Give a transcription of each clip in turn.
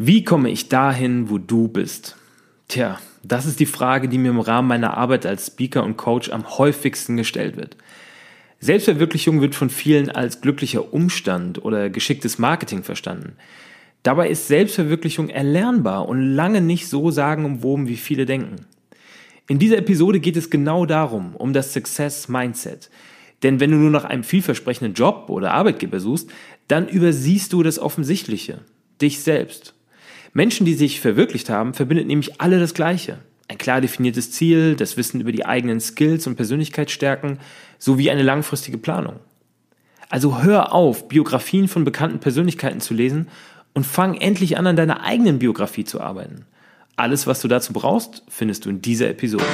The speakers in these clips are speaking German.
Wie komme ich dahin, wo du bist? Tja, das ist die Frage, die mir im Rahmen meiner Arbeit als Speaker und Coach am häufigsten gestellt wird. Selbstverwirklichung wird von vielen als glücklicher Umstand oder geschicktes Marketing verstanden. Dabei ist Selbstverwirklichung erlernbar und lange nicht so sagenumwoben, wie viele denken. In dieser Episode geht es genau darum, um das Success Mindset. Denn wenn du nur nach einem vielversprechenden Job oder Arbeitgeber suchst, dann übersiehst du das Offensichtliche, dich selbst. Menschen, die sich verwirklicht haben, verbindet nämlich alle das Gleiche. Ein klar definiertes Ziel, das Wissen über die eigenen Skills und Persönlichkeitsstärken sowie eine langfristige Planung. Also hör auf, Biografien von bekannten Persönlichkeiten zu lesen und fang endlich an, an deiner eigenen Biografie zu arbeiten. Alles, was du dazu brauchst, findest du in dieser Episode.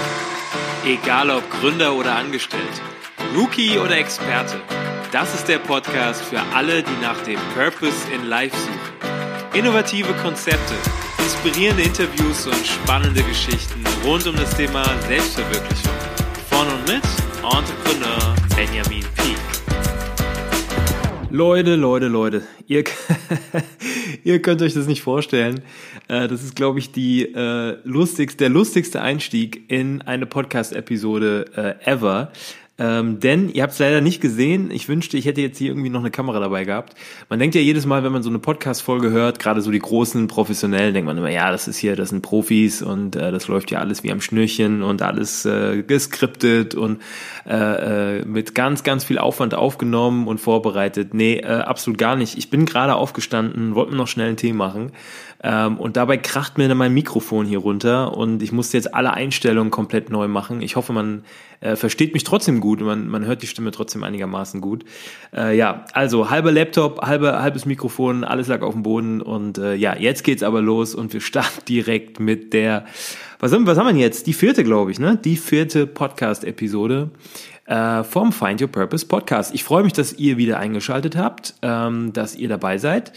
Egal ob Gründer oder Angestellt, Rookie oder Experte, das ist der Podcast für alle, die nach dem Purpose in Life suchen. Innovative Konzepte, inspirierende Interviews und spannende Geschichten rund um das Thema Selbstverwirklichung. Von und mit Entrepreneur Benjamin Peak. Leute, Leute, Leute, ihr, ihr könnt euch das nicht vorstellen. Äh, das ist, glaube ich, die äh, lustigste, der lustigste Einstieg in eine Podcast-Episode äh, ever. Ähm, denn ihr habt es leider nicht gesehen. Ich wünschte, ich hätte jetzt hier irgendwie noch eine Kamera dabei gehabt. Man denkt ja jedes Mal, wenn man so eine Podcast-Folge hört, gerade so die großen Professionellen, denkt man immer, ja, das ist hier, das sind Profis und äh, das läuft ja alles wie am Schnürchen und alles äh, geskriptet und äh, äh, mit ganz, ganz viel Aufwand aufgenommen und vorbereitet. Nee, äh, absolut gar nicht. Ich bin gerade aufgestanden, wollte mir noch schnell einen Tee machen ähm, und dabei kracht mir dann mein Mikrofon hier runter und ich musste jetzt alle Einstellungen komplett neu machen. Ich hoffe, man äh, versteht mich trotzdem gut, man, man hört die Stimme trotzdem einigermaßen gut. Äh, ja, also halber Laptop, halber, halbes Mikrofon, alles lag auf dem Boden und äh, ja, jetzt geht's aber los und wir starten direkt mit der, was haben, was haben wir jetzt? Die vierte, glaube ich, ne? Die vierte Podcast-Episode äh, vom Find Your Purpose Podcast. Ich freue mich, dass ihr wieder eingeschaltet habt, ähm, dass ihr dabei seid.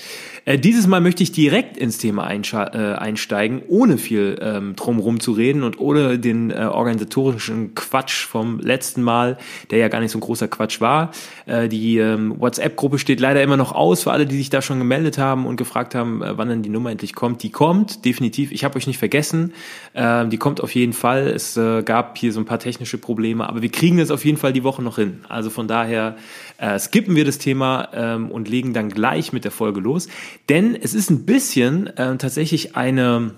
Äh, dieses Mal möchte ich direkt ins Thema äh, einsteigen, ohne viel ähm, drumherum zu reden und ohne den äh, organisatorischen Quatsch vom letzten Mal, der ja gar nicht so ein großer Quatsch war. Äh, die ähm, WhatsApp-Gruppe steht leider immer noch aus für alle, die sich da schon gemeldet haben und gefragt haben, äh, wann denn die Nummer endlich kommt. Die kommt, definitiv. Ich habe euch nicht vergessen. Äh, die kommt auf jeden Fall. Es gab hier so ein paar technische Probleme, aber wir kriegen es auf jeden Fall die Woche noch hin. Also von daher äh, skippen wir das Thema ähm, und legen dann gleich mit der Folge los. Denn es ist ein bisschen äh, tatsächlich eine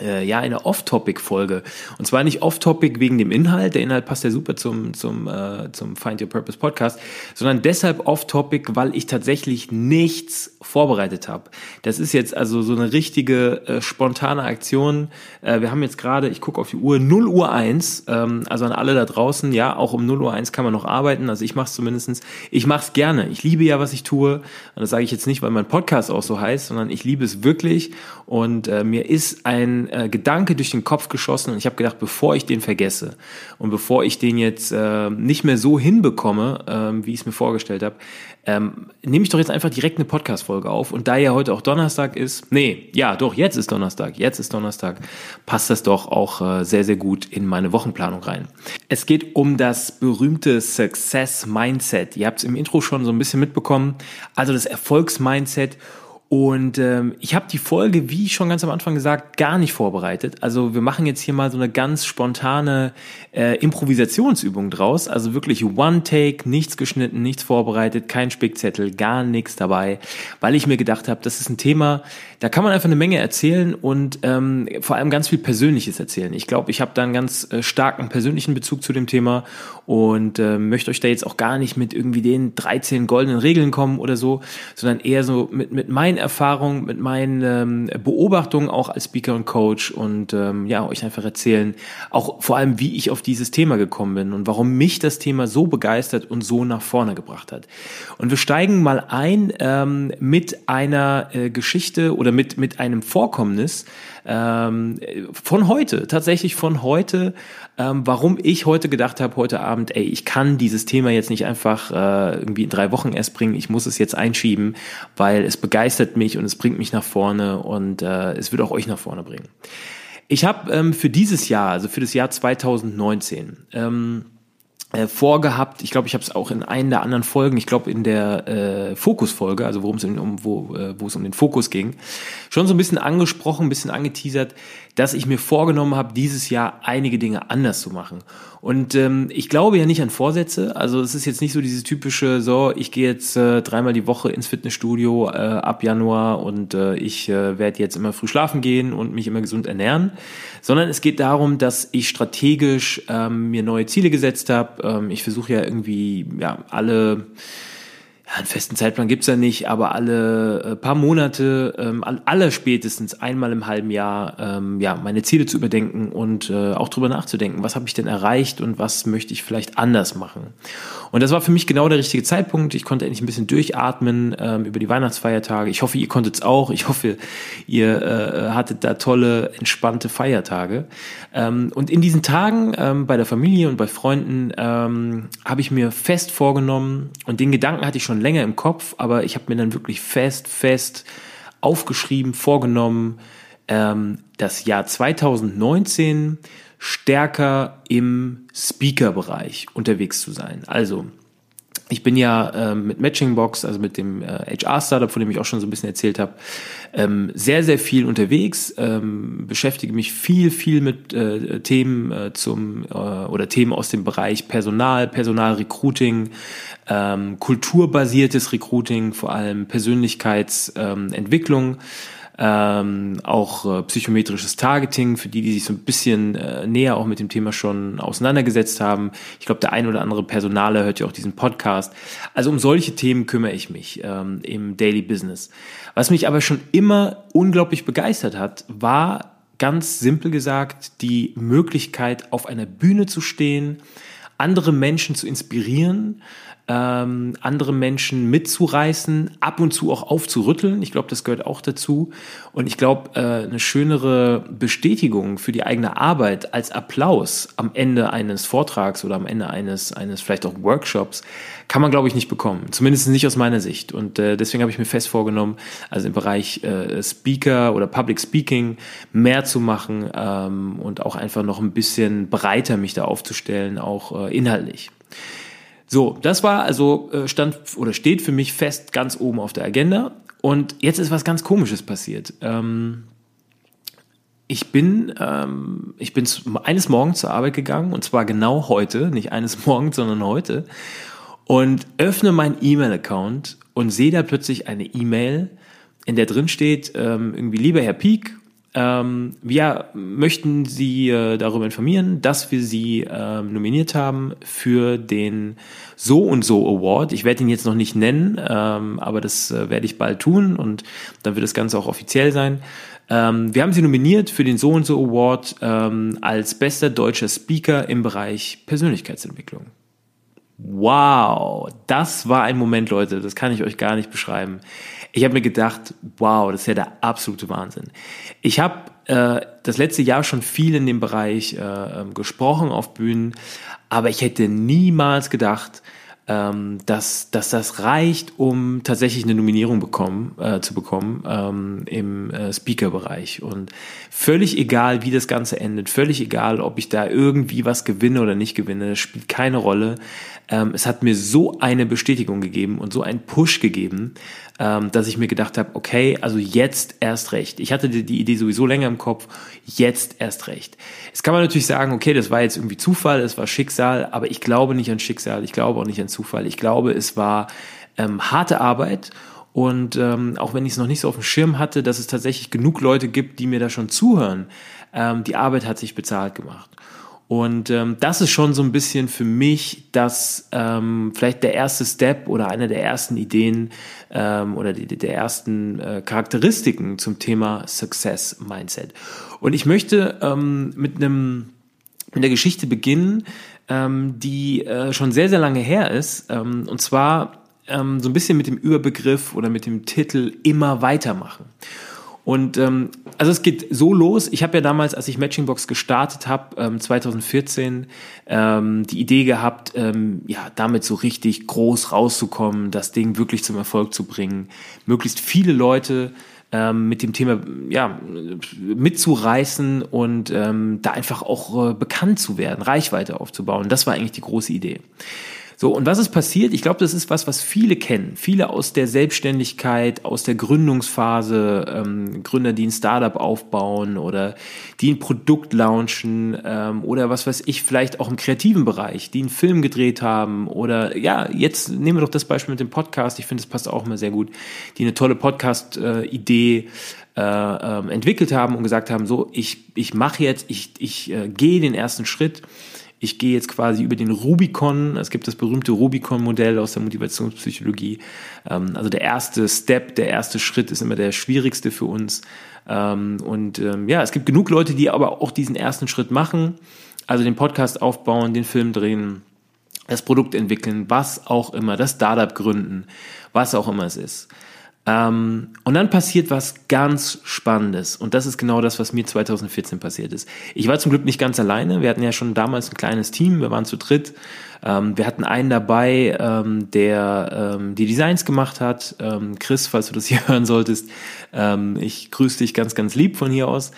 äh, ja eine Off-Topic-Folge. Und zwar nicht Off-Topic wegen dem Inhalt, der Inhalt passt ja super zum, zum, äh, zum Find Your Purpose Podcast, sondern deshalb Off-Topic, weil ich tatsächlich nichts vorbereitet habe. Das ist jetzt also so eine richtige äh, spontane Aktion. Äh, wir haben jetzt gerade, ich gucke auf die Uhr, 0 Uhr 1, ähm, also an alle da draußen, ja, auch um 0 Uhr 1 kann man noch arbeiten, also ich mache es zumindestens. Ich mache es gerne. Ich liebe ja, was ich tue. Und das sage ich jetzt nicht, weil mein Podcast auch so heißt, sondern ich liebe es wirklich und äh, mir ist ein äh, Gedanke durch den Kopf geschossen und ich habe gedacht, bevor ich den vergesse und bevor ich den jetzt äh, nicht mehr so hinbekomme, äh, wie ich es mir vorgestellt habe, ähm, nehme ich doch jetzt einfach direkt eine Podcast-Folge auf. Und da ja heute auch Donnerstag ist, nee, ja, doch, jetzt ist Donnerstag, jetzt ist Donnerstag, passt das doch auch äh, sehr, sehr gut in meine Wochenplanung rein. Es geht um das berühmte Success Mindset. Ihr habt es im Intro schon so ein bisschen mitbekommen. Also das Erfolgsmindset. Und ähm, ich habe die Folge, wie schon ganz am Anfang gesagt, gar nicht vorbereitet. Also wir machen jetzt hier mal so eine ganz spontane äh, Improvisationsübung draus. Also wirklich One Take, nichts geschnitten, nichts vorbereitet, kein Spickzettel, gar nichts dabei, weil ich mir gedacht habe, das ist ein Thema, da kann man einfach eine Menge erzählen und ähm, vor allem ganz viel Persönliches erzählen. Ich glaube, ich habe da einen ganz äh, starken persönlichen Bezug zu dem Thema und äh, möchte euch da jetzt auch gar nicht mit irgendwie den 13 goldenen Regeln kommen oder so, sondern eher so mit, mit meinen Erfahrungen, mit meinen ähm, Beobachtungen auch als Speaker und Coach und ähm, ja, euch einfach erzählen, auch vor allem, wie ich auf dieses Thema gekommen bin und warum mich das Thema so begeistert und so nach vorne gebracht hat. Und wir steigen mal ein ähm, mit einer äh, Geschichte oder mit, mit einem Vorkommnis, ähm, von heute, tatsächlich von heute, ähm, warum ich heute gedacht habe, heute Abend, ey, ich kann dieses Thema jetzt nicht einfach äh, irgendwie in drei Wochen erst bringen, ich muss es jetzt einschieben, weil es begeistert mich und es bringt mich nach vorne und äh, es wird auch euch nach vorne bringen. Ich habe ähm, für dieses Jahr, also für das Jahr 2019, ähm, äh, vorgehabt. Ich glaube, ich habe es auch in einer der anderen Folgen, ich glaube in der äh, Fokus-Folge, also worum es um, wo, äh, wo es um den Fokus ging, schon so ein bisschen angesprochen, ein bisschen angeteasert, dass ich mir vorgenommen habe, dieses Jahr einige Dinge anders zu machen. Und ähm, ich glaube ja nicht an Vorsätze. Also es ist jetzt nicht so dieses typische, so, ich gehe jetzt äh, dreimal die Woche ins Fitnessstudio äh, ab Januar und äh, ich äh, werde jetzt immer früh schlafen gehen und mich immer gesund ernähren, sondern es geht darum, dass ich strategisch ähm, mir neue Ziele gesetzt habe. Ähm, ich versuche ja irgendwie ja alle ja, einen festen Zeitplan gibt's ja nicht, aber alle äh, paar Monate, ähm, aller spätestens einmal im halben Jahr, ähm, ja, meine Ziele zu überdenken und äh, auch drüber nachzudenken, was habe ich denn erreicht und was möchte ich vielleicht anders machen. Und das war für mich genau der richtige Zeitpunkt. Ich konnte endlich ein bisschen durchatmen ähm, über die Weihnachtsfeiertage. Ich hoffe, ihr konntet es auch. Ich hoffe, ihr äh, hattet da tolle, entspannte Feiertage. Ähm, und in diesen Tagen ähm, bei der Familie und bei Freunden ähm, habe ich mir fest vorgenommen und den Gedanken hatte ich schon schon länger im Kopf, aber ich habe mir dann wirklich fest, fest aufgeschrieben, vorgenommen, ähm, das Jahr 2019 stärker im Speaker-Bereich unterwegs zu sein. Also ich bin ja äh, mit Matchingbox, also mit dem äh, HR-Startup, von dem ich auch schon so ein bisschen erzählt habe, ähm, sehr, sehr viel unterwegs, ähm, beschäftige mich viel, viel mit äh, Themen äh, zum äh, oder Themen aus dem Bereich Personal, Personalrecruiting, ähm, kulturbasiertes Recruiting, vor allem Persönlichkeitsentwicklung. Ähm, ähm, auch äh, psychometrisches Targeting, für die, die sich so ein bisschen äh, näher auch mit dem Thema schon auseinandergesetzt haben. Ich glaube, der ein oder andere Personaler hört ja auch diesen Podcast. Also um solche Themen kümmere ich mich ähm, im Daily Business. Was mich aber schon immer unglaublich begeistert hat, war ganz simpel gesagt die Möglichkeit, auf einer Bühne zu stehen, andere Menschen zu inspirieren, ähm, andere Menschen mitzureißen, ab und zu auch aufzurütteln. Ich glaube, das gehört auch dazu. Und ich glaube, äh, eine schönere Bestätigung für die eigene Arbeit als Applaus am Ende eines Vortrags oder am Ende eines, eines vielleicht auch Workshops kann man, glaube ich, nicht bekommen. Zumindest nicht aus meiner Sicht. Und äh, deswegen habe ich mir fest vorgenommen, also im Bereich äh, Speaker oder Public Speaking mehr zu machen ähm, und auch einfach noch ein bisschen breiter mich da aufzustellen, auch äh, inhaltlich. So, das war also äh, stand oder steht für mich fest ganz oben auf der Agenda. Und jetzt ist was ganz Komisches passiert. Ähm, ich bin, ähm, ich bin eines Morgens zur Arbeit gegangen und zwar genau heute, nicht eines Morgens, sondern heute und öffne meinen E-Mail-Account und sehe da plötzlich eine E-Mail, in der drin steht ähm, irgendwie lieber Herr Pieck, ähm, wir möchten Sie äh, darüber informieren, dass wir Sie äh, nominiert haben für den So und So Award. Ich werde ihn jetzt noch nicht nennen, ähm, aber das äh, werde ich bald tun und dann wird das Ganze auch offiziell sein. Ähm, wir haben Sie nominiert für den So und So Award ähm, als bester deutscher Speaker im Bereich Persönlichkeitsentwicklung. Wow, das war ein Moment, Leute, das kann ich euch gar nicht beschreiben. Ich habe mir gedacht, wow, das ist ja der absolute Wahnsinn. Ich habe äh, das letzte Jahr schon viel in dem Bereich äh, ähm, gesprochen auf Bühnen, aber ich hätte niemals gedacht, ähm, dass, dass das reicht, um tatsächlich eine Nominierung bekommen, äh, zu bekommen ähm, im äh, Speaker-Bereich. Und völlig egal, wie das Ganze endet, völlig egal, ob ich da irgendwie was gewinne oder nicht gewinne, spielt keine Rolle. Ähm, es hat mir so eine Bestätigung gegeben und so einen Push gegeben, ähm, dass ich mir gedacht habe, okay, also jetzt erst recht. Ich hatte die, die Idee sowieso länger im Kopf, jetzt erst recht. Jetzt kann man natürlich sagen, okay, das war jetzt irgendwie Zufall, es war Schicksal, aber ich glaube nicht an Schicksal, ich glaube auch nicht an Zufall. Ich glaube, es war ähm, harte Arbeit und ähm, auch wenn ich es noch nicht so auf dem Schirm hatte, dass es tatsächlich genug Leute gibt, die mir da schon zuhören, ähm, die Arbeit hat sich bezahlt gemacht. Und ähm, das ist schon so ein bisschen für mich das ähm, vielleicht der erste Step oder eine der ersten Ideen ähm, oder die, der ersten äh, Charakteristiken zum Thema Success Mindset. Und ich möchte ähm, mit einem mit der Geschichte beginnen, ähm, die äh, schon sehr sehr lange her ist. Ähm, und zwar ähm, so ein bisschen mit dem Überbegriff oder mit dem Titel immer weitermachen. Und ähm, also es geht so los. Ich habe ja damals, als ich Matchingbox gestartet habe, ähm, 2014, ähm, die Idee gehabt, ähm, ja, damit so richtig groß rauszukommen, das Ding wirklich zum Erfolg zu bringen, möglichst viele Leute ähm, mit dem Thema ja, mitzureißen und ähm, da einfach auch äh, bekannt zu werden, Reichweite aufzubauen. Das war eigentlich die große Idee. So, und was ist passiert? Ich glaube, das ist was, was viele kennen. Viele aus der Selbstständigkeit, aus der Gründungsphase, ähm, Gründer, die ein Startup aufbauen oder die ein Produkt launchen ähm, oder was weiß ich, vielleicht auch im kreativen Bereich, die einen Film gedreht haben oder ja, jetzt nehmen wir doch das Beispiel mit dem Podcast. Ich finde, das passt auch immer sehr gut. Die eine tolle Podcast-Idee äh, äh, entwickelt haben und gesagt haben, so, ich, ich mache jetzt, ich, ich äh, gehe den ersten Schritt ich gehe jetzt quasi über den Rubicon. Es gibt das berühmte Rubicon-Modell aus der Motivationspsychologie. Ähm, also der erste Step, der erste Schritt ist immer der schwierigste für uns. Ähm, und ähm, ja, es gibt genug Leute, die aber auch diesen ersten Schritt machen. Also den Podcast aufbauen, den Film drehen, das Produkt entwickeln, was auch immer, das Startup gründen, was auch immer es ist. Ähm, und dann passiert was ganz Spannendes. Und das ist genau das, was mir 2014 passiert ist. Ich war zum Glück nicht ganz alleine. Wir hatten ja schon damals ein kleines Team. Wir waren zu dritt. Ähm, wir hatten einen dabei, ähm, der ähm, die Designs gemacht hat. Ähm, Chris, falls du das hier hören solltest, ähm, ich grüße dich ganz, ganz lieb von hier aus.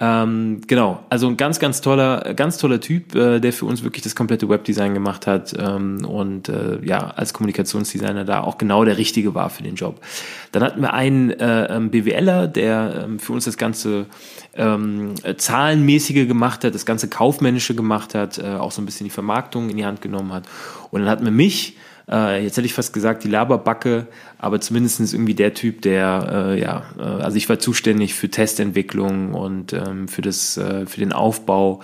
Ähm, genau, also ein ganz, ganz toller, ganz toller Typ, äh, der für uns wirklich das komplette Webdesign gemacht hat ähm, und äh, ja, als Kommunikationsdesigner da auch genau der Richtige war für den Job. Dann hatten wir einen äh, ähm, BWLer, der ähm, für uns das ganze ähm, Zahlenmäßige gemacht hat, das ganze Kaufmännische gemacht hat, äh, auch so ein bisschen die Vermarktung in die Hand genommen hat. Und dann hatten wir mich, äh, jetzt hätte ich fast gesagt, die Laberbacke, aber zumindest irgendwie der Typ, der, äh, ja, äh, also ich war zuständig für Testentwicklung und ähm, für, das, äh, für den Aufbau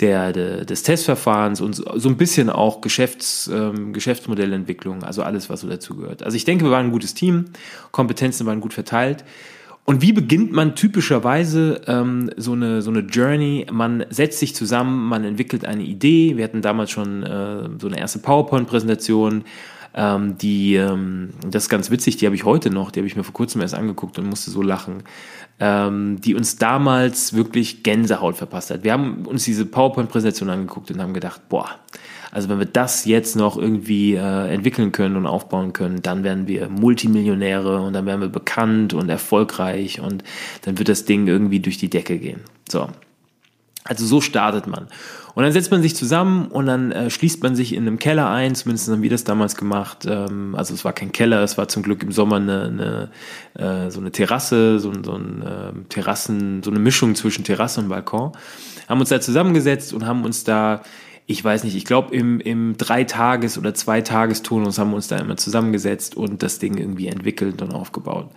der, der, des Testverfahrens und so ein bisschen auch Geschäfts, ähm, Geschäftsmodellentwicklung, also alles, was so dazu gehört. Also ich denke, wir waren ein gutes Team, Kompetenzen waren gut verteilt. Und wie beginnt man typischerweise ähm, so, eine, so eine Journey? Man setzt sich zusammen, man entwickelt eine Idee. Wir hatten damals schon äh, so eine erste PowerPoint-Präsentation. Ähm, die, ähm, das ist ganz witzig, die habe ich heute noch, die habe ich mir vor kurzem erst angeguckt und musste so lachen, ähm, die uns damals wirklich Gänsehaut verpasst hat. Wir haben uns diese PowerPoint-Präsentation angeguckt und haben gedacht, boah, also wenn wir das jetzt noch irgendwie äh, entwickeln können und aufbauen können, dann werden wir Multimillionäre und dann werden wir bekannt und erfolgreich und dann wird das Ding irgendwie durch die Decke gehen. So. Also so startet man. Und dann setzt man sich zusammen und dann äh, schließt man sich in einem Keller ein, zumindest haben wir das damals gemacht. Ähm, also es war kein Keller, es war zum Glück im Sommer eine, eine äh, so eine Terrasse, so, so ein äh, Terrassen, so eine Mischung zwischen Terrasse und Balkon. Haben uns da zusammengesetzt und haben uns da ich weiß nicht, ich glaube im, im Dreitages- oder Zweitagesturnus haben wir uns da immer zusammengesetzt und das Ding irgendwie entwickelt und aufgebaut.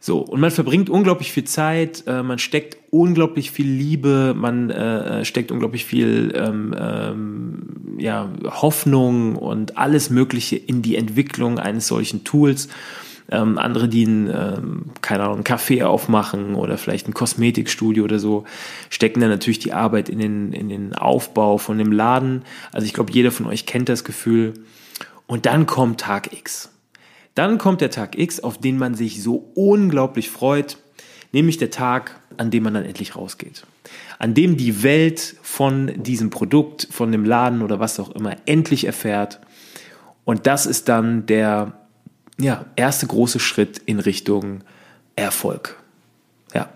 So, und man verbringt unglaublich viel Zeit, äh, man steckt unglaublich viel Liebe, man äh, steckt unglaublich viel ähm, ähm, ja, Hoffnung und alles Mögliche in die Entwicklung eines solchen Tools ähm, andere, die ein, ähm, keine Ahnung, ein Café aufmachen oder vielleicht ein Kosmetikstudio oder so, stecken dann natürlich die Arbeit in den, in den Aufbau von dem Laden. Also ich glaube, jeder von euch kennt das Gefühl. Und dann kommt Tag X. Dann kommt der Tag X, auf den man sich so unglaublich freut, nämlich der Tag, an dem man dann endlich rausgeht. An dem die Welt von diesem Produkt, von dem Laden oder was auch immer endlich erfährt. Und das ist dann der ja, erste große Schritt in Richtung Erfolg. Ja.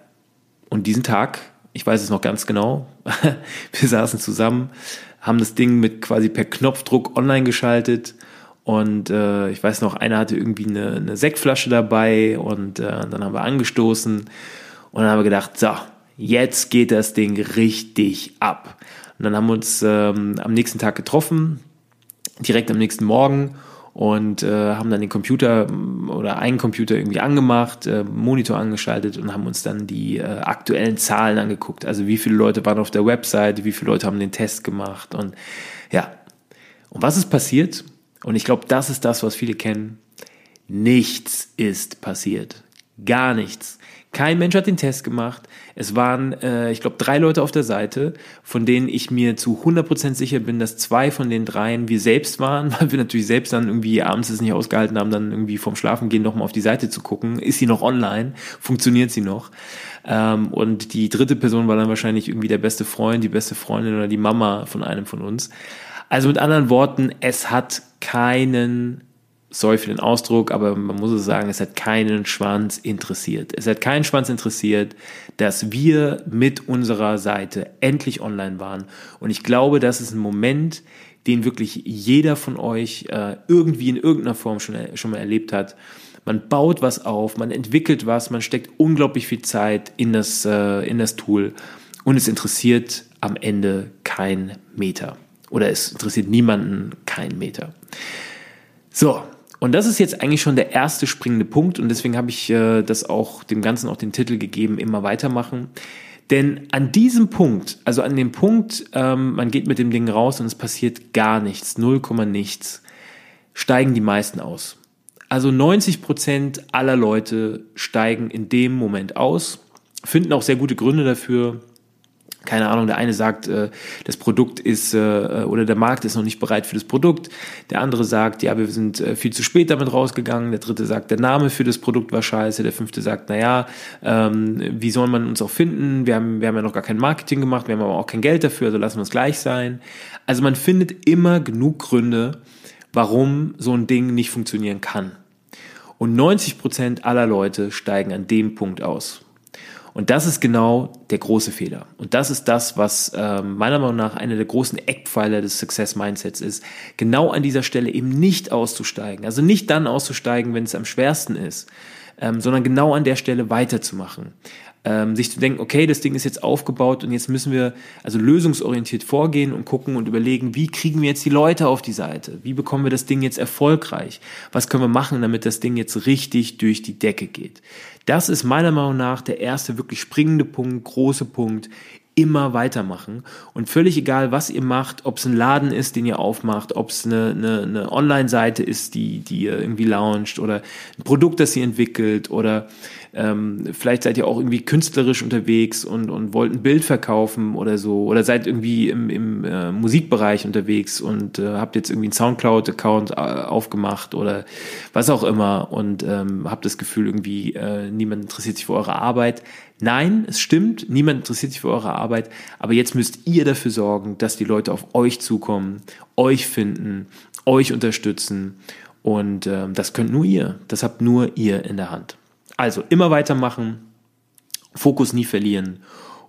Und diesen Tag, ich weiß es noch ganz genau, wir saßen zusammen, haben das Ding mit quasi per Knopfdruck online geschaltet und äh, ich weiß noch, einer hatte irgendwie eine, eine Sektflasche dabei und äh, dann haben wir angestoßen und dann haben wir gedacht, so, jetzt geht das Ding richtig ab. Und dann haben wir uns ähm, am nächsten Tag getroffen, direkt am nächsten Morgen und äh, haben dann den Computer mm, oder einen Computer irgendwie angemacht, äh, Monitor angeschaltet und haben uns dann die äh, aktuellen Zahlen angeguckt. Also wie viele Leute waren auf der Website, wie viele Leute haben den Test gemacht und ja. Und was ist passiert? Und ich glaube, das ist das, was viele kennen. Nichts ist passiert. Gar nichts. Kein Mensch hat den Test gemacht. Es waren, äh, ich glaube, drei Leute auf der Seite, von denen ich mir zu 100% sicher bin, dass zwei von den dreien wir selbst waren, weil wir natürlich selbst dann irgendwie abends es nicht ausgehalten haben, dann irgendwie vorm Schlafengehen nochmal auf die Seite zu gucken. Ist sie noch online? Funktioniert sie noch? Ähm, und die dritte Person war dann wahrscheinlich irgendwie der beste Freund, die beste Freundin oder die Mama von einem von uns. Also mit anderen Worten, es hat keinen sorry für den Ausdruck, aber man muss es sagen, es hat keinen Schwanz interessiert. Es hat keinen Schwanz interessiert, dass wir mit unserer Seite endlich online waren. Und ich glaube, das ist ein Moment, den wirklich jeder von euch äh, irgendwie in irgendeiner Form schon, schon mal erlebt hat. Man baut was auf, man entwickelt was, man steckt unglaublich viel Zeit in das, äh, in das Tool und es interessiert am Ende kein Meter. Oder es interessiert niemanden kein Meter. So, und das ist jetzt eigentlich schon der erste springende Punkt und deswegen habe ich äh, das auch dem Ganzen auch den Titel gegeben, immer weitermachen. Denn an diesem Punkt, also an dem Punkt, ähm, man geht mit dem Ding raus und es passiert gar nichts, 0, nichts, steigen die meisten aus. Also 90 Prozent aller Leute steigen in dem Moment aus, finden auch sehr gute Gründe dafür, keine Ahnung, der eine sagt, äh, das Produkt ist äh, oder der Markt ist noch nicht bereit für das Produkt. Der andere sagt, ja, wir sind äh, viel zu spät damit rausgegangen. Der dritte sagt, der Name für das Produkt war scheiße. Der fünfte sagt, naja, ähm, wie soll man uns auch finden? Wir haben, wir haben ja noch gar kein Marketing gemacht, wir haben aber auch kein Geld dafür, also lassen wir es gleich sein. Also man findet immer genug Gründe, warum so ein Ding nicht funktionieren kann. Und 90 Prozent aller Leute steigen an dem Punkt aus. Und das ist genau der große Fehler. Und das ist das, was äh, meiner Meinung nach einer der großen Eckpfeiler des Success Mindsets ist. Genau an dieser Stelle eben nicht auszusteigen. Also nicht dann auszusteigen, wenn es am schwersten ist, ähm, sondern genau an der Stelle weiterzumachen ähm, sich zu denken, okay, das Ding ist jetzt aufgebaut und jetzt müssen wir also lösungsorientiert vorgehen und gucken und überlegen, wie kriegen wir jetzt die Leute auf die Seite? Wie bekommen wir das Ding jetzt erfolgreich? Was können wir machen, damit das Ding jetzt richtig durch die Decke geht? Das ist meiner Meinung nach der erste wirklich springende Punkt, große Punkt immer weitermachen. Und völlig egal, was ihr macht, ob es ein Laden ist, den ihr aufmacht, ob es eine, eine, eine Online-Seite ist, die, die ihr irgendwie launcht oder ein Produkt, das ihr entwickelt oder ähm, vielleicht seid ihr auch irgendwie künstlerisch unterwegs und, und wollt ein Bild verkaufen oder so oder seid irgendwie im, im äh, Musikbereich unterwegs und äh, habt jetzt irgendwie einen Soundcloud-Account äh, aufgemacht oder was auch immer und ähm, habt das Gefühl irgendwie, äh, niemand interessiert sich für eure Arbeit. Nein, es stimmt, niemand interessiert sich für eure Arbeit, aber jetzt müsst ihr dafür sorgen, dass die Leute auf euch zukommen, euch finden, euch unterstützen und äh, das könnt nur ihr, das habt nur ihr in der Hand. Also immer weitermachen, Fokus nie verlieren.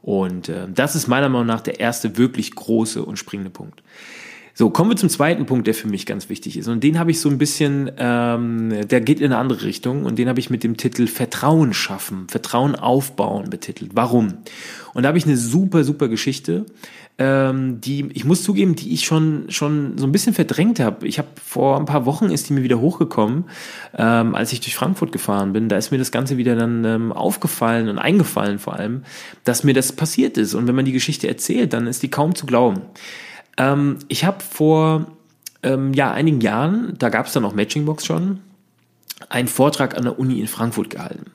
Und äh, das ist meiner Meinung nach der erste wirklich große und springende Punkt. So, kommen wir zum zweiten Punkt, der für mich ganz wichtig ist. Und den habe ich so ein bisschen, ähm, der geht in eine andere Richtung und den habe ich mit dem Titel Vertrauen schaffen, Vertrauen aufbauen betitelt. Warum? Und da habe ich eine super, super Geschichte, ähm, die, ich muss zugeben, die ich schon, schon so ein bisschen verdrängt habe. Ich habe vor ein paar Wochen ist die mir wieder hochgekommen, ähm, als ich durch Frankfurt gefahren bin. Da ist mir das Ganze wieder dann ähm, aufgefallen und eingefallen vor allem, dass mir das passiert ist. Und wenn man die Geschichte erzählt, dann ist die kaum zu glauben. Ähm, ich habe vor ähm, ja, einigen Jahren, da gab es dann auch Matchingbox schon, einen Vortrag an der Uni in Frankfurt gehalten.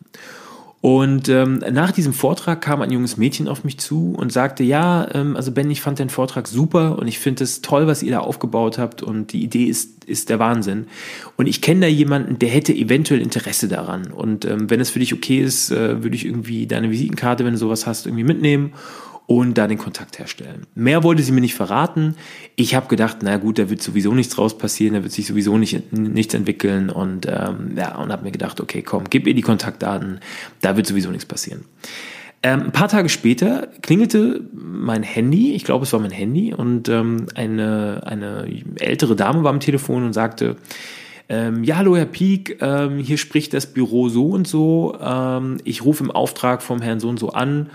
Und ähm, nach diesem Vortrag kam ein junges Mädchen auf mich zu und sagte, ja, ähm, also Ben, ich fand den Vortrag super und ich finde es toll, was ihr da aufgebaut habt und die Idee ist, ist der Wahnsinn. Und ich kenne da jemanden, der hätte eventuell Interesse daran. Und ähm, wenn es für dich okay ist, äh, würde ich irgendwie deine Visitenkarte, wenn du sowas hast, irgendwie mitnehmen und da den Kontakt herstellen. Mehr wollte sie mir nicht verraten. Ich habe gedacht, na gut, da wird sowieso nichts draus passieren, da wird sich sowieso nicht, nichts entwickeln und ähm, ja, und habe mir gedacht, okay, komm, gib ihr die Kontaktdaten, da wird sowieso nichts passieren. Ähm, ein paar Tage später klingelte mein Handy, ich glaube, es war mein Handy, und ähm, eine, eine ältere Dame war am Telefon und sagte, ähm, ja, hallo Herr Pieck, ähm, hier spricht das Büro so und so. Ähm, ich rufe im Auftrag vom Herrn so und so an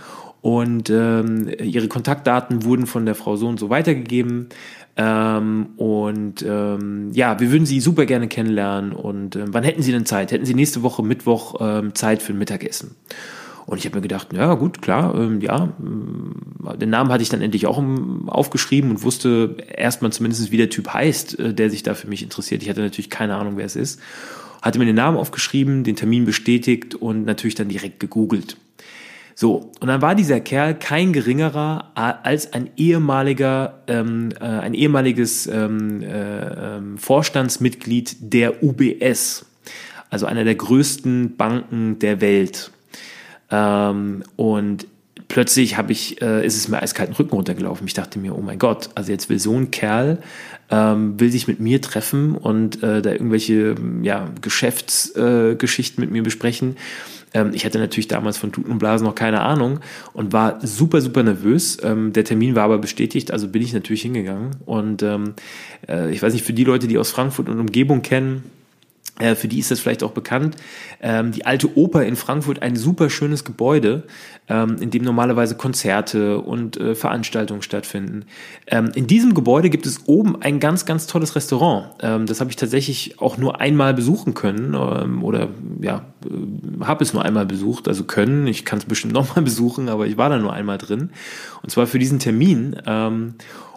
und ähm, ihre Kontaktdaten wurden von der Frau so und so weitergegeben. Ähm, und ähm, ja, wir würden Sie super gerne kennenlernen. Und ähm, wann hätten Sie denn Zeit? Hätten Sie nächste Woche Mittwoch ähm, Zeit für ein Mittagessen? Und ich habe mir gedacht, ja gut, klar, ähm, ja. Ähm, den Namen hatte ich dann endlich auch aufgeschrieben und wusste erstmal zumindest, wie der Typ heißt, äh, der sich da für mich interessiert. Ich hatte natürlich keine Ahnung, wer es ist. Hatte mir den Namen aufgeschrieben, den Termin bestätigt und natürlich dann direkt gegoogelt. So, und dann war dieser Kerl kein geringerer als ein ehemaliger, ähm, äh, ein ehemaliges ähm, äh, ähm, Vorstandsmitglied der UBS, also einer der größten Banken der Welt. Ähm, und plötzlich habe ich, äh, ist es mir eiskalten Rücken runtergelaufen. Ich dachte mir, oh mein Gott, also jetzt will so ein Kerl, ähm, will sich mit mir treffen und äh, da irgendwelche ja, Geschäftsgeschichten äh, mit mir besprechen. Ähm, ich hatte natürlich damals von Tuten und Blasen noch keine Ahnung und war super, super nervös. Ähm, der Termin war aber bestätigt, also bin ich natürlich hingegangen. Und ähm, äh, ich weiß nicht, für die Leute, die aus Frankfurt und Umgebung kennen, äh, für die ist das vielleicht auch bekannt. Ähm, die alte Oper in Frankfurt, ein super schönes Gebäude, ähm, in dem normalerweise Konzerte und äh, Veranstaltungen stattfinden. Ähm, in diesem Gebäude gibt es oben ein ganz, ganz tolles Restaurant. Ähm, das habe ich tatsächlich auch nur einmal besuchen können ähm, oder ja, äh, habe es nur einmal besucht, also können. Ich kann es bestimmt nochmal besuchen, aber ich war da nur einmal drin. Und zwar für diesen Termin.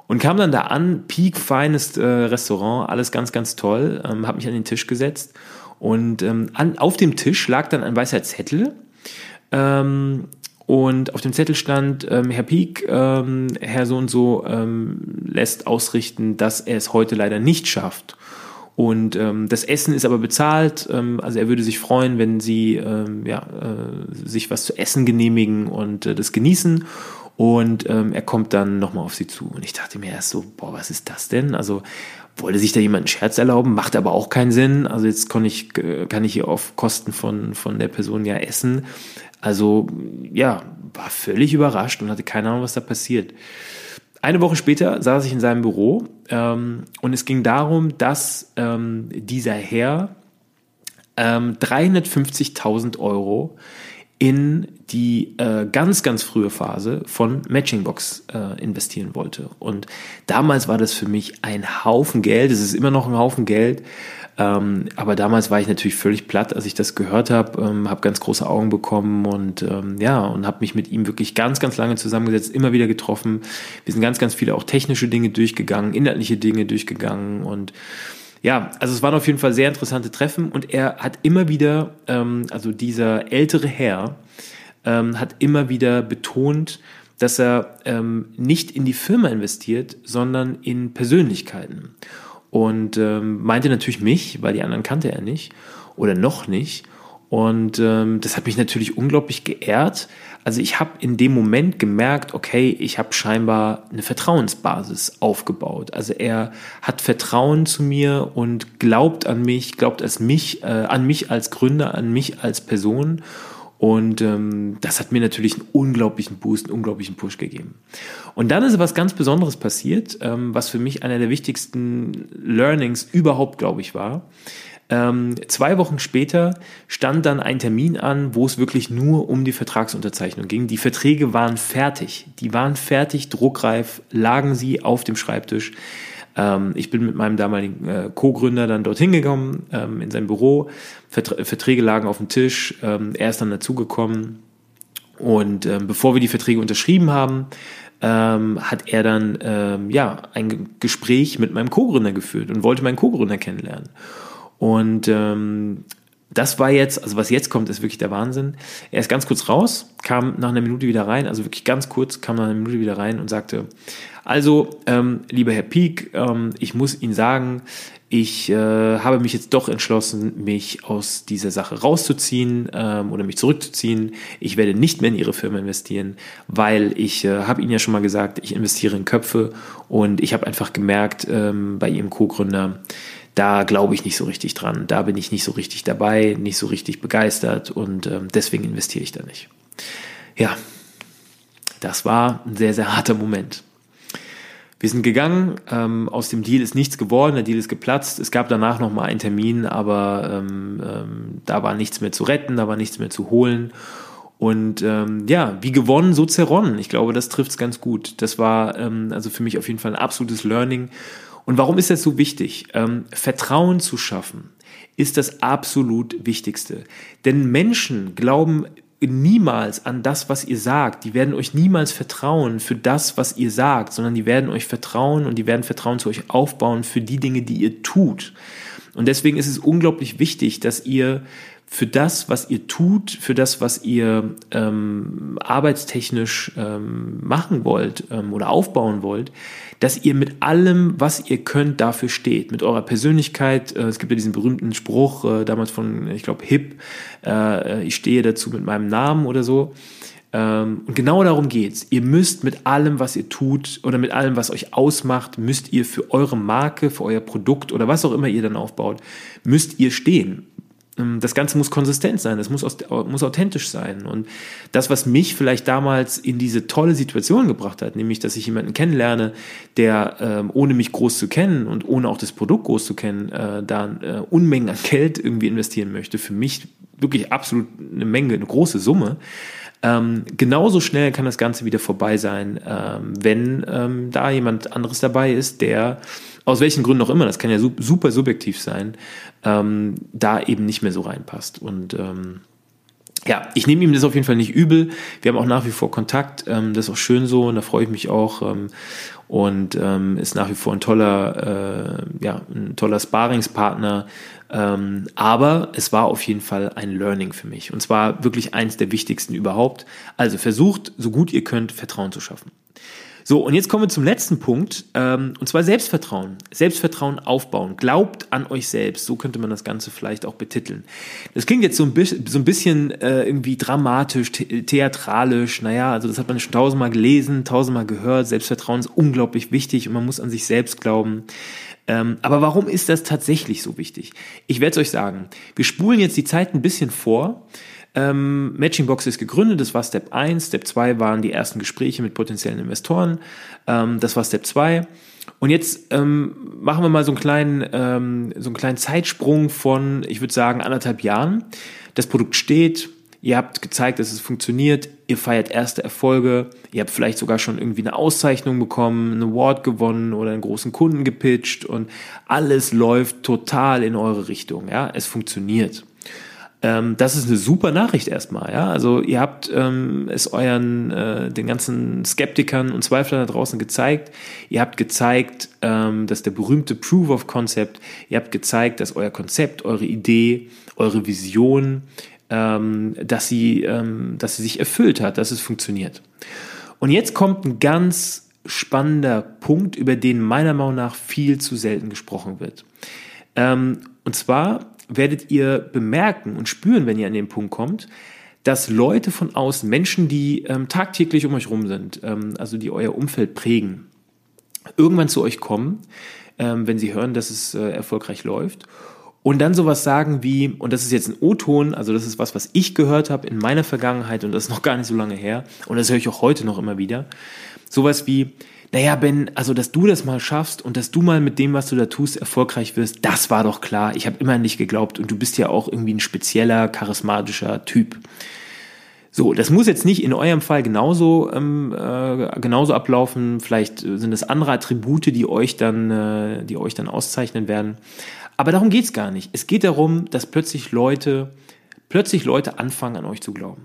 Und kam dann da an, Peak Finest äh, Restaurant, alles ganz, ganz toll, ähm, habe mich an den Tisch gesetzt und ähm, an, auf dem Tisch lag dann ein weißer Zettel ähm, und auf dem Zettel stand, ähm, Herr Peak, ähm, Herr so und so ähm, lässt ausrichten, dass er es heute leider nicht schafft. Und ähm, das Essen ist aber bezahlt. Ähm, also er würde sich freuen, wenn Sie ähm, ja, äh, sich was zu essen genehmigen und äh, das genießen. Und ähm, er kommt dann nochmal auf sie zu. Und ich dachte mir erst so, boah, was ist das denn? Also wollte sich da jemand einen Scherz erlauben, macht aber auch keinen Sinn. Also jetzt kann ich, kann ich hier auf Kosten von, von der Person ja essen. Also ja, war völlig überrascht und hatte keine Ahnung, was da passiert. Eine Woche später saß ich in seinem Büro ähm, und es ging darum, dass ähm, dieser Herr ähm, 350.000 Euro in die äh, ganz, ganz frühe Phase von Matchingbox äh, investieren wollte. Und damals war das für mich ein Haufen Geld. Es ist immer noch ein Haufen Geld. Ähm, aber damals war ich natürlich völlig platt, als ich das gehört habe, ähm, habe ganz große Augen bekommen und ähm, ja, und habe mich mit ihm wirklich ganz, ganz lange zusammengesetzt, immer wieder getroffen. Wir sind ganz, ganz viele auch technische Dinge durchgegangen, inhaltliche Dinge durchgegangen und ja, also es waren auf jeden Fall sehr interessante Treffen und er hat immer wieder, ähm, also dieser ältere Herr, ähm, hat immer wieder betont, dass er ähm, nicht in die Firma investiert, sondern in Persönlichkeiten. Und ähm, meinte natürlich mich, weil die anderen kannte er nicht oder noch nicht. Und ähm, das hat mich natürlich unglaublich geehrt. Also ich habe in dem Moment gemerkt, okay, ich habe scheinbar eine Vertrauensbasis aufgebaut. Also er hat Vertrauen zu mir und glaubt an mich, glaubt als mich, äh, an mich als Gründer, an mich als Person. Und ähm, das hat mir natürlich einen unglaublichen Boost, einen unglaublichen Push gegeben. Und dann ist was ganz Besonderes passiert, ähm, was für mich einer der wichtigsten Learnings überhaupt, glaube ich, war. Ähm, zwei Wochen später stand dann ein Termin an, wo es wirklich nur um die Vertragsunterzeichnung ging. Die Verträge waren fertig. Die waren fertig, druckreif, lagen sie auf dem Schreibtisch. Ähm, ich bin mit meinem damaligen äh, Co-Gründer dann dorthin gekommen, ähm, in sein Büro. Vertr Verträge lagen auf dem Tisch. Ähm, er ist dann dazugekommen. Und ähm, bevor wir die Verträge unterschrieben haben, ähm, hat er dann ähm, ja ein Gespräch mit meinem Co-Gründer geführt und wollte meinen Co-Gründer kennenlernen. Und ähm, das war jetzt, also was jetzt kommt, ist wirklich der Wahnsinn. Er ist ganz kurz raus, kam nach einer Minute wieder rein, also wirklich ganz kurz, kam nach einer Minute wieder rein und sagte, also, ähm, lieber Herr Pieck, ähm, ich muss Ihnen sagen, ich äh, habe mich jetzt doch entschlossen, mich aus dieser Sache rauszuziehen ähm, oder mich zurückzuziehen. Ich werde nicht mehr in Ihre Firma investieren, weil ich äh, habe Ihnen ja schon mal gesagt, ich investiere in Köpfe und ich habe einfach gemerkt ähm, bei Ihrem Co-Gründer, da glaube ich nicht so richtig dran. Da bin ich nicht so richtig dabei, nicht so richtig begeistert und ähm, deswegen investiere ich da nicht. Ja, das war ein sehr, sehr harter Moment. Wir sind gegangen, ähm, aus dem Deal ist nichts geworden, der Deal ist geplatzt. Es gab danach nochmal einen Termin, aber ähm, ähm, da war nichts mehr zu retten, da war nichts mehr zu holen. Und ähm, ja, wie gewonnen, so zerronnen. Ich glaube, das trifft es ganz gut. Das war ähm, also für mich auf jeden Fall ein absolutes Learning. Und warum ist das so wichtig? Ähm, Vertrauen zu schaffen ist das absolut Wichtigste. Denn Menschen glauben niemals an das, was ihr sagt. Die werden euch niemals vertrauen für das, was ihr sagt, sondern die werden euch vertrauen und die werden Vertrauen zu euch aufbauen für die Dinge, die ihr tut. Und deswegen ist es unglaublich wichtig, dass ihr für das, was ihr tut, für das, was ihr ähm, arbeitstechnisch ähm, machen wollt ähm, oder aufbauen wollt, dass ihr mit allem, was ihr könnt, dafür steht. Mit eurer Persönlichkeit. Äh, es gibt ja diesen berühmten Spruch, äh, damals von, ich glaube, Hip, äh, ich stehe dazu mit meinem Namen oder so. Ähm, und genau darum geht's. Ihr müsst mit allem, was ihr tut oder mit allem, was euch ausmacht, müsst ihr für eure Marke, für euer Produkt oder was auch immer ihr dann aufbaut, müsst ihr stehen. Ähm, das Ganze muss konsistent sein, das muss, muss authentisch sein. Und das, was mich vielleicht damals in diese tolle Situation gebracht hat, nämlich, dass ich jemanden kennenlerne, der ähm, ohne mich groß zu kennen und ohne auch das Produkt groß zu kennen, äh, da äh, Unmengen an Geld irgendwie investieren möchte, für mich wirklich absolut eine Menge, eine große Summe. Ähm, genauso schnell kann das Ganze wieder vorbei sein, ähm, wenn ähm, da jemand anderes dabei ist, der aus welchen Gründen auch immer, das kann ja super subjektiv sein, ähm, da eben nicht mehr so reinpasst. Und ähm, ja, ich nehme ihm das auf jeden Fall nicht übel. Wir haben auch nach wie vor Kontakt. Ähm, das ist auch schön so und da freue ich mich auch. Ähm, und ähm, ist nach wie vor ein toller, äh, ja, ein toller Sparingspartner. Ähm, aber es war auf jeden Fall ein Learning für mich. Und zwar wirklich eins der wichtigsten überhaupt. Also versucht, so gut ihr könnt, Vertrauen zu schaffen. So, und jetzt kommen wir zum letzten Punkt, ähm, und zwar Selbstvertrauen. Selbstvertrauen aufbauen. Glaubt an euch selbst. So könnte man das Ganze vielleicht auch betiteln. Das klingt jetzt so ein, bisschen, so ein bisschen äh, irgendwie dramatisch, the theatralisch. Naja, also das hat man schon tausendmal gelesen, tausendmal gehört. Selbstvertrauen ist unglaublich wichtig und man muss an sich selbst glauben. Ähm, aber warum ist das tatsächlich so wichtig? Ich werde es euch sagen. Wir spulen jetzt die Zeit ein bisschen vor. Ähm, Matchingbox ist gegründet, das war Step 1. Step 2 waren die ersten Gespräche mit potenziellen Investoren. Ähm, das war Step 2. Und jetzt ähm, machen wir mal so einen kleinen, ähm, so einen kleinen Zeitsprung von, ich würde sagen, anderthalb Jahren. Das Produkt steht, ihr habt gezeigt, dass es funktioniert, ihr feiert erste Erfolge, ihr habt vielleicht sogar schon irgendwie eine Auszeichnung bekommen, einen Award gewonnen oder einen großen Kunden gepitcht und alles läuft total in eure Richtung. Ja, es funktioniert. Ähm, das ist eine super Nachricht erstmal, ja. Also ihr habt ähm, es euren äh, den ganzen Skeptikern und Zweiflern da draußen gezeigt. Ihr habt gezeigt, ähm, dass der berühmte Proof of Concept. Ihr habt gezeigt, dass euer Konzept, eure Idee, eure Vision, ähm, dass sie, ähm, dass sie sich erfüllt hat, dass es funktioniert. Und jetzt kommt ein ganz spannender Punkt, über den meiner Meinung nach viel zu selten gesprochen wird. Ähm, und zwar werdet ihr bemerken und spüren, wenn ihr an den Punkt kommt, dass Leute von außen, Menschen, die ähm, tagtäglich um euch rum sind, ähm, also die euer Umfeld prägen, irgendwann zu euch kommen, ähm, wenn sie hören, dass es äh, erfolgreich läuft und dann sowas sagen wie, und das ist jetzt ein O-Ton, also das ist was, was ich gehört habe in meiner Vergangenheit und das ist noch gar nicht so lange her und das höre ich auch heute noch immer wieder, sowas wie, naja, Ben, also dass du das mal schaffst und dass du mal mit dem, was du da tust, erfolgreich wirst, das war doch klar. Ich habe immer an dich geglaubt und du bist ja auch irgendwie ein spezieller, charismatischer Typ. So, das muss jetzt nicht in eurem Fall genauso, ähm, äh, genauso ablaufen. Vielleicht sind es andere Attribute, die euch dann, äh, die euch dann auszeichnen werden. Aber darum geht's gar nicht. Es geht darum, dass plötzlich Leute, plötzlich Leute anfangen, an euch zu glauben.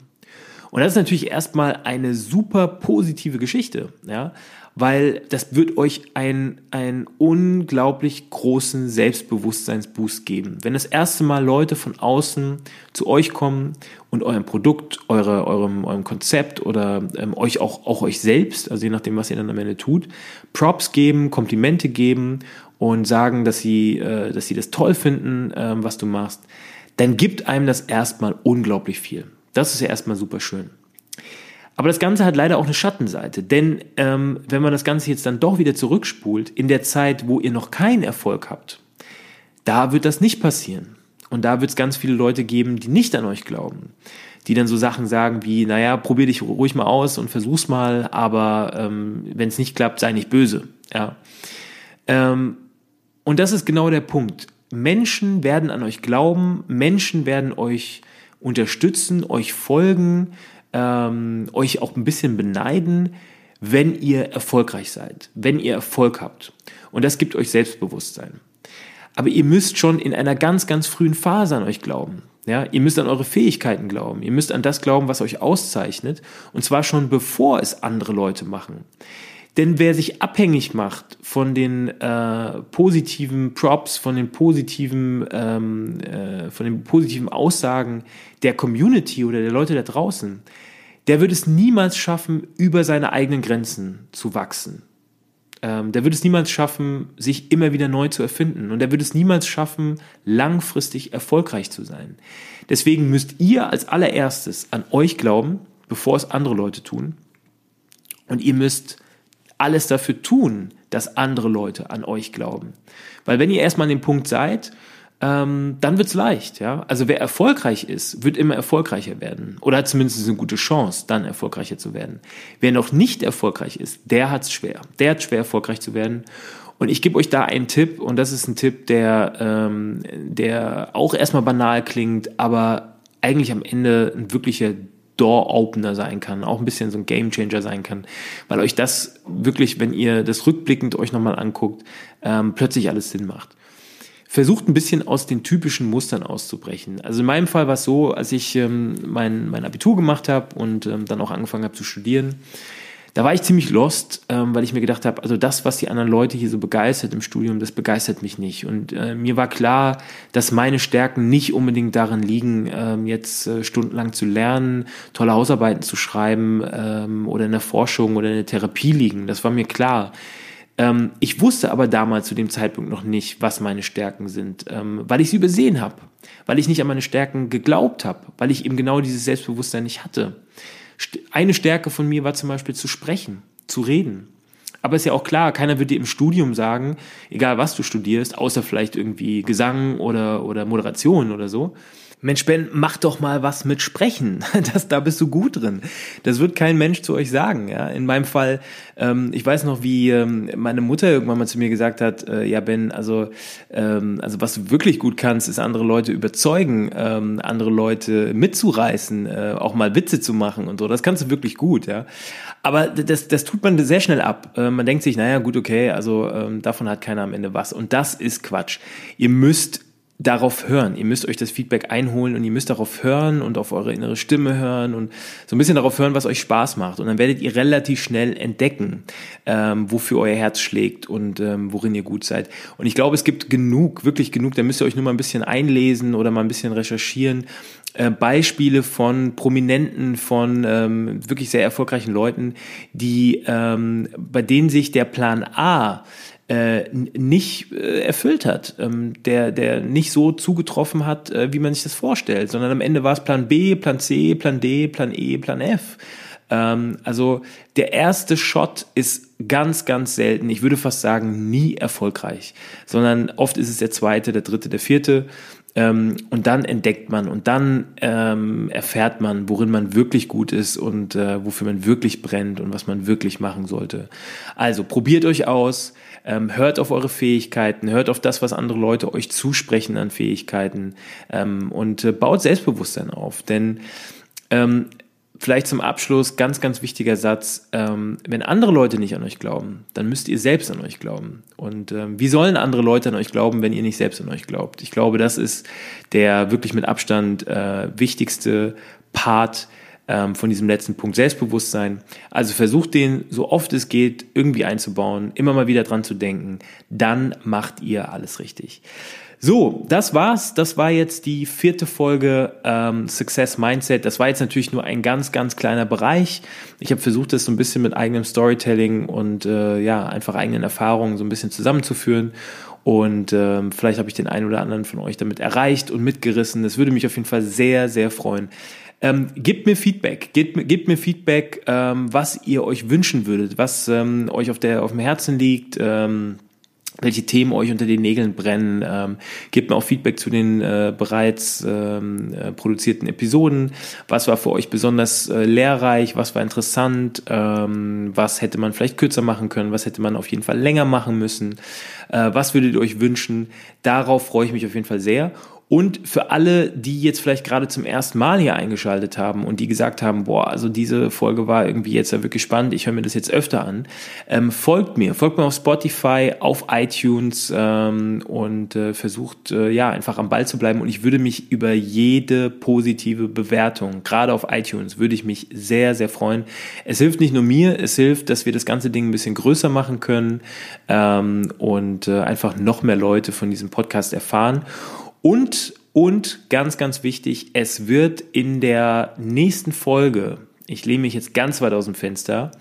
Und das ist natürlich erstmal eine super positive Geschichte, ja weil das wird euch einen, einen unglaublich großen Selbstbewusstseinsboost geben. Wenn das erste Mal Leute von außen zu euch kommen und eurem Produkt, eure, eurem, eurem Konzept oder ähm, euch auch, auch euch selbst, also je nachdem, was ihr dann am Ende tut, Props geben, Komplimente geben und sagen, dass sie, äh, dass sie das toll finden, äh, was du machst, dann gibt einem das erstmal unglaublich viel. Das ist ja erstmal super schön. Aber das Ganze hat leider auch eine Schattenseite, denn ähm, wenn man das Ganze jetzt dann doch wieder zurückspult, in der Zeit, wo ihr noch keinen Erfolg habt, da wird das nicht passieren. Und da wird es ganz viele Leute geben, die nicht an euch glauben, die dann so Sachen sagen wie, naja, probier dich ruhig mal aus und versuch's mal, aber ähm, wenn es nicht klappt, sei nicht böse. Ja. Ähm, und das ist genau der Punkt. Menschen werden an euch glauben, Menschen werden euch unterstützen, euch folgen, ähm, euch auch ein bisschen beneiden, wenn ihr erfolgreich seid, wenn ihr Erfolg habt. Und das gibt euch Selbstbewusstsein. Aber ihr müsst schon in einer ganz, ganz frühen Phase an euch glauben. Ja, ihr müsst an eure Fähigkeiten glauben. Ihr müsst an das glauben, was euch auszeichnet. Und zwar schon bevor es andere Leute machen. Denn wer sich abhängig macht von den äh, positiven Props, von den positiven, ähm, äh, von den positiven Aussagen der Community oder der Leute da draußen, der wird es niemals schaffen, über seine eigenen Grenzen zu wachsen. Ähm, der wird es niemals schaffen, sich immer wieder neu zu erfinden. Und der wird es niemals schaffen, langfristig erfolgreich zu sein. Deswegen müsst ihr als allererstes an euch glauben, bevor es andere Leute tun. Und ihr müsst alles dafür tun, dass andere Leute an euch glauben. Weil wenn ihr erstmal an dem Punkt seid, ähm, dann wird's leicht. Ja? Also wer erfolgreich ist, wird immer erfolgreicher werden. Oder hat zumindest eine gute Chance, dann erfolgreicher zu werden. Wer noch nicht erfolgreich ist, der hat's schwer. Der hat schwer, erfolgreich zu werden. Und ich gebe euch da einen Tipp, und das ist ein Tipp, der, ähm, der auch erstmal banal klingt, aber eigentlich am Ende ein wirklicher Door-Opener sein kann, auch ein bisschen so ein Game-Changer sein kann, weil euch das wirklich, wenn ihr das rückblickend euch nochmal anguckt, ähm, plötzlich alles Sinn macht. Versucht ein bisschen aus den typischen Mustern auszubrechen. Also in meinem Fall war es so, als ich ähm, mein, mein Abitur gemacht habe und ähm, dann auch angefangen habe zu studieren, da war ich ziemlich lost, ähm, weil ich mir gedacht habe, also das, was die anderen Leute hier so begeistert im Studium, das begeistert mich nicht. Und äh, mir war klar, dass meine Stärken nicht unbedingt darin liegen, ähm, jetzt äh, stundenlang zu lernen, tolle Hausarbeiten zu schreiben ähm, oder in der Forschung oder in der Therapie liegen. Das war mir klar. Ähm, ich wusste aber damals zu dem Zeitpunkt noch nicht, was meine Stärken sind, ähm, weil ich sie übersehen habe, weil ich nicht an meine Stärken geglaubt habe, weil ich eben genau dieses Selbstbewusstsein nicht hatte. Eine Stärke von mir war zum Beispiel zu sprechen, zu reden. Aber ist ja auch klar, keiner wird dir im Studium sagen, egal was du studierst, außer vielleicht irgendwie Gesang oder, oder Moderation oder so, Mensch, Ben, mach doch mal was mit Sprechen. Das, da bist du gut drin. Das wird kein Mensch zu euch sagen. Ja? In meinem Fall, ähm, ich weiß noch, wie ähm, meine Mutter irgendwann mal zu mir gesagt hat, äh, ja Ben, also, ähm, also was du wirklich gut kannst, ist andere Leute überzeugen, ähm, andere Leute mitzureißen, äh, auch mal Witze zu machen und so. Das kannst du wirklich gut. Ja? Aber das, das tut man sehr schnell ab. Äh, man denkt sich, naja, gut, okay, also ähm, davon hat keiner am Ende was. Und das ist Quatsch. Ihr müsst darauf hören. Ihr müsst euch das Feedback einholen und ihr müsst darauf hören und auf eure innere Stimme hören und so ein bisschen darauf hören, was euch Spaß macht. Und dann werdet ihr relativ schnell entdecken, ähm, wofür euer Herz schlägt und ähm, worin ihr gut seid. Und ich glaube, es gibt genug, wirklich genug, da müsst ihr euch nur mal ein bisschen einlesen oder mal ein bisschen recherchieren. Äh, Beispiele von Prominenten, von ähm, wirklich sehr erfolgreichen Leuten, die ähm, bei denen sich der Plan A äh, nicht äh, erfüllt hat, ähm, der, der nicht so zugetroffen hat, äh, wie man sich das vorstellt, sondern am Ende war es Plan B, Plan C, Plan D, Plan E, Plan F. Ähm, also der erste Shot ist ganz, ganz selten, ich würde fast sagen, nie erfolgreich, sondern oft ist es der zweite, der dritte, der vierte. Ähm, und dann entdeckt man und dann ähm, erfährt man, worin man wirklich gut ist und äh, wofür man wirklich brennt und was man wirklich machen sollte. Also probiert euch aus, ähm, hört auf eure Fähigkeiten, hört auf das, was andere Leute euch zusprechen an Fähigkeiten ähm, und äh, baut Selbstbewusstsein auf. Denn ähm, vielleicht zum Abschluss ganz, ganz wichtiger Satz. Ähm, wenn andere Leute nicht an euch glauben, dann müsst ihr selbst an euch glauben. Und ähm, wie sollen andere Leute an euch glauben, wenn ihr nicht selbst an euch glaubt? Ich glaube, das ist der wirklich mit Abstand äh, wichtigste Part ähm, von diesem letzten Punkt Selbstbewusstsein. Also versucht den so oft es geht irgendwie einzubauen, immer mal wieder dran zu denken. Dann macht ihr alles richtig. So, das war's. Das war jetzt die vierte Folge ähm, Success Mindset. Das war jetzt natürlich nur ein ganz, ganz kleiner Bereich. Ich habe versucht, das so ein bisschen mit eigenem Storytelling und äh, ja, einfach eigenen Erfahrungen so ein bisschen zusammenzuführen. Und ähm, vielleicht habe ich den einen oder anderen von euch damit erreicht und mitgerissen. Das würde mich auf jeden Fall sehr, sehr freuen. Ähm, gebt mir Feedback, gebt, gebt mir Feedback, ähm, was ihr euch wünschen würdet, was ähm, euch auf, der, auf dem Herzen liegt, ähm, welche Themen euch unter den Nägeln brennen. Ähm, gebt mir auch Feedback zu den äh, bereits ähm, äh, produzierten Episoden. Was war für euch besonders äh, lehrreich? Was war interessant? Ähm, was hätte man vielleicht kürzer machen können? Was hätte man auf jeden Fall länger machen müssen? Äh, was würdet ihr euch wünschen? Darauf freue ich mich auf jeden Fall sehr. Und für alle, die jetzt vielleicht gerade zum ersten Mal hier eingeschaltet haben und die gesagt haben, boah, also diese Folge war irgendwie jetzt ja wirklich spannend, ich höre mir das jetzt öfter an, ähm, folgt mir, folgt mir auf Spotify, auf iTunes ähm, und äh, versucht äh, ja einfach am Ball zu bleiben. Und ich würde mich über jede positive Bewertung, gerade auf iTunes, würde ich mich sehr, sehr freuen. Es hilft nicht nur mir, es hilft, dass wir das ganze Ding ein bisschen größer machen können ähm, und äh, einfach noch mehr Leute von diesem Podcast erfahren. Und, und ganz, ganz wichtig, es wird in der nächsten Folge, ich lehne mich jetzt ganz weit aus dem Fenster,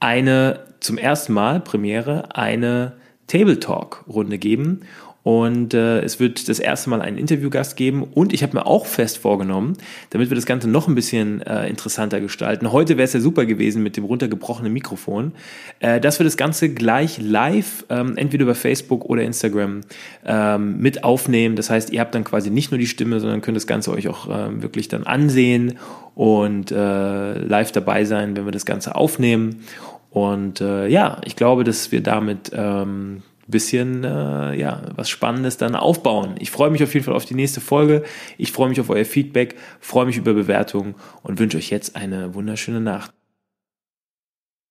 eine zum ersten Mal Premiere, eine Table Talk Runde geben. Und äh, es wird das erste Mal einen Interviewgast geben. Und ich habe mir auch fest vorgenommen, damit wir das Ganze noch ein bisschen äh, interessanter gestalten. Heute wäre es ja super gewesen mit dem runtergebrochenen Mikrofon, äh, dass wir das Ganze gleich live, ähm, entweder über Facebook oder Instagram, ähm, mit aufnehmen. Das heißt, ihr habt dann quasi nicht nur die Stimme, sondern könnt das Ganze euch auch äh, wirklich dann ansehen und äh, live dabei sein, wenn wir das Ganze aufnehmen. Und äh, ja, ich glaube, dass wir damit ähm, bisschen äh, ja was Spannendes dann aufbauen. Ich freue mich auf jeden Fall auf die nächste Folge. Ich freue mich auf euer Feedback, freue mich über Bewertungen und wünsche euch jetzt eine wunderschöne Nacht.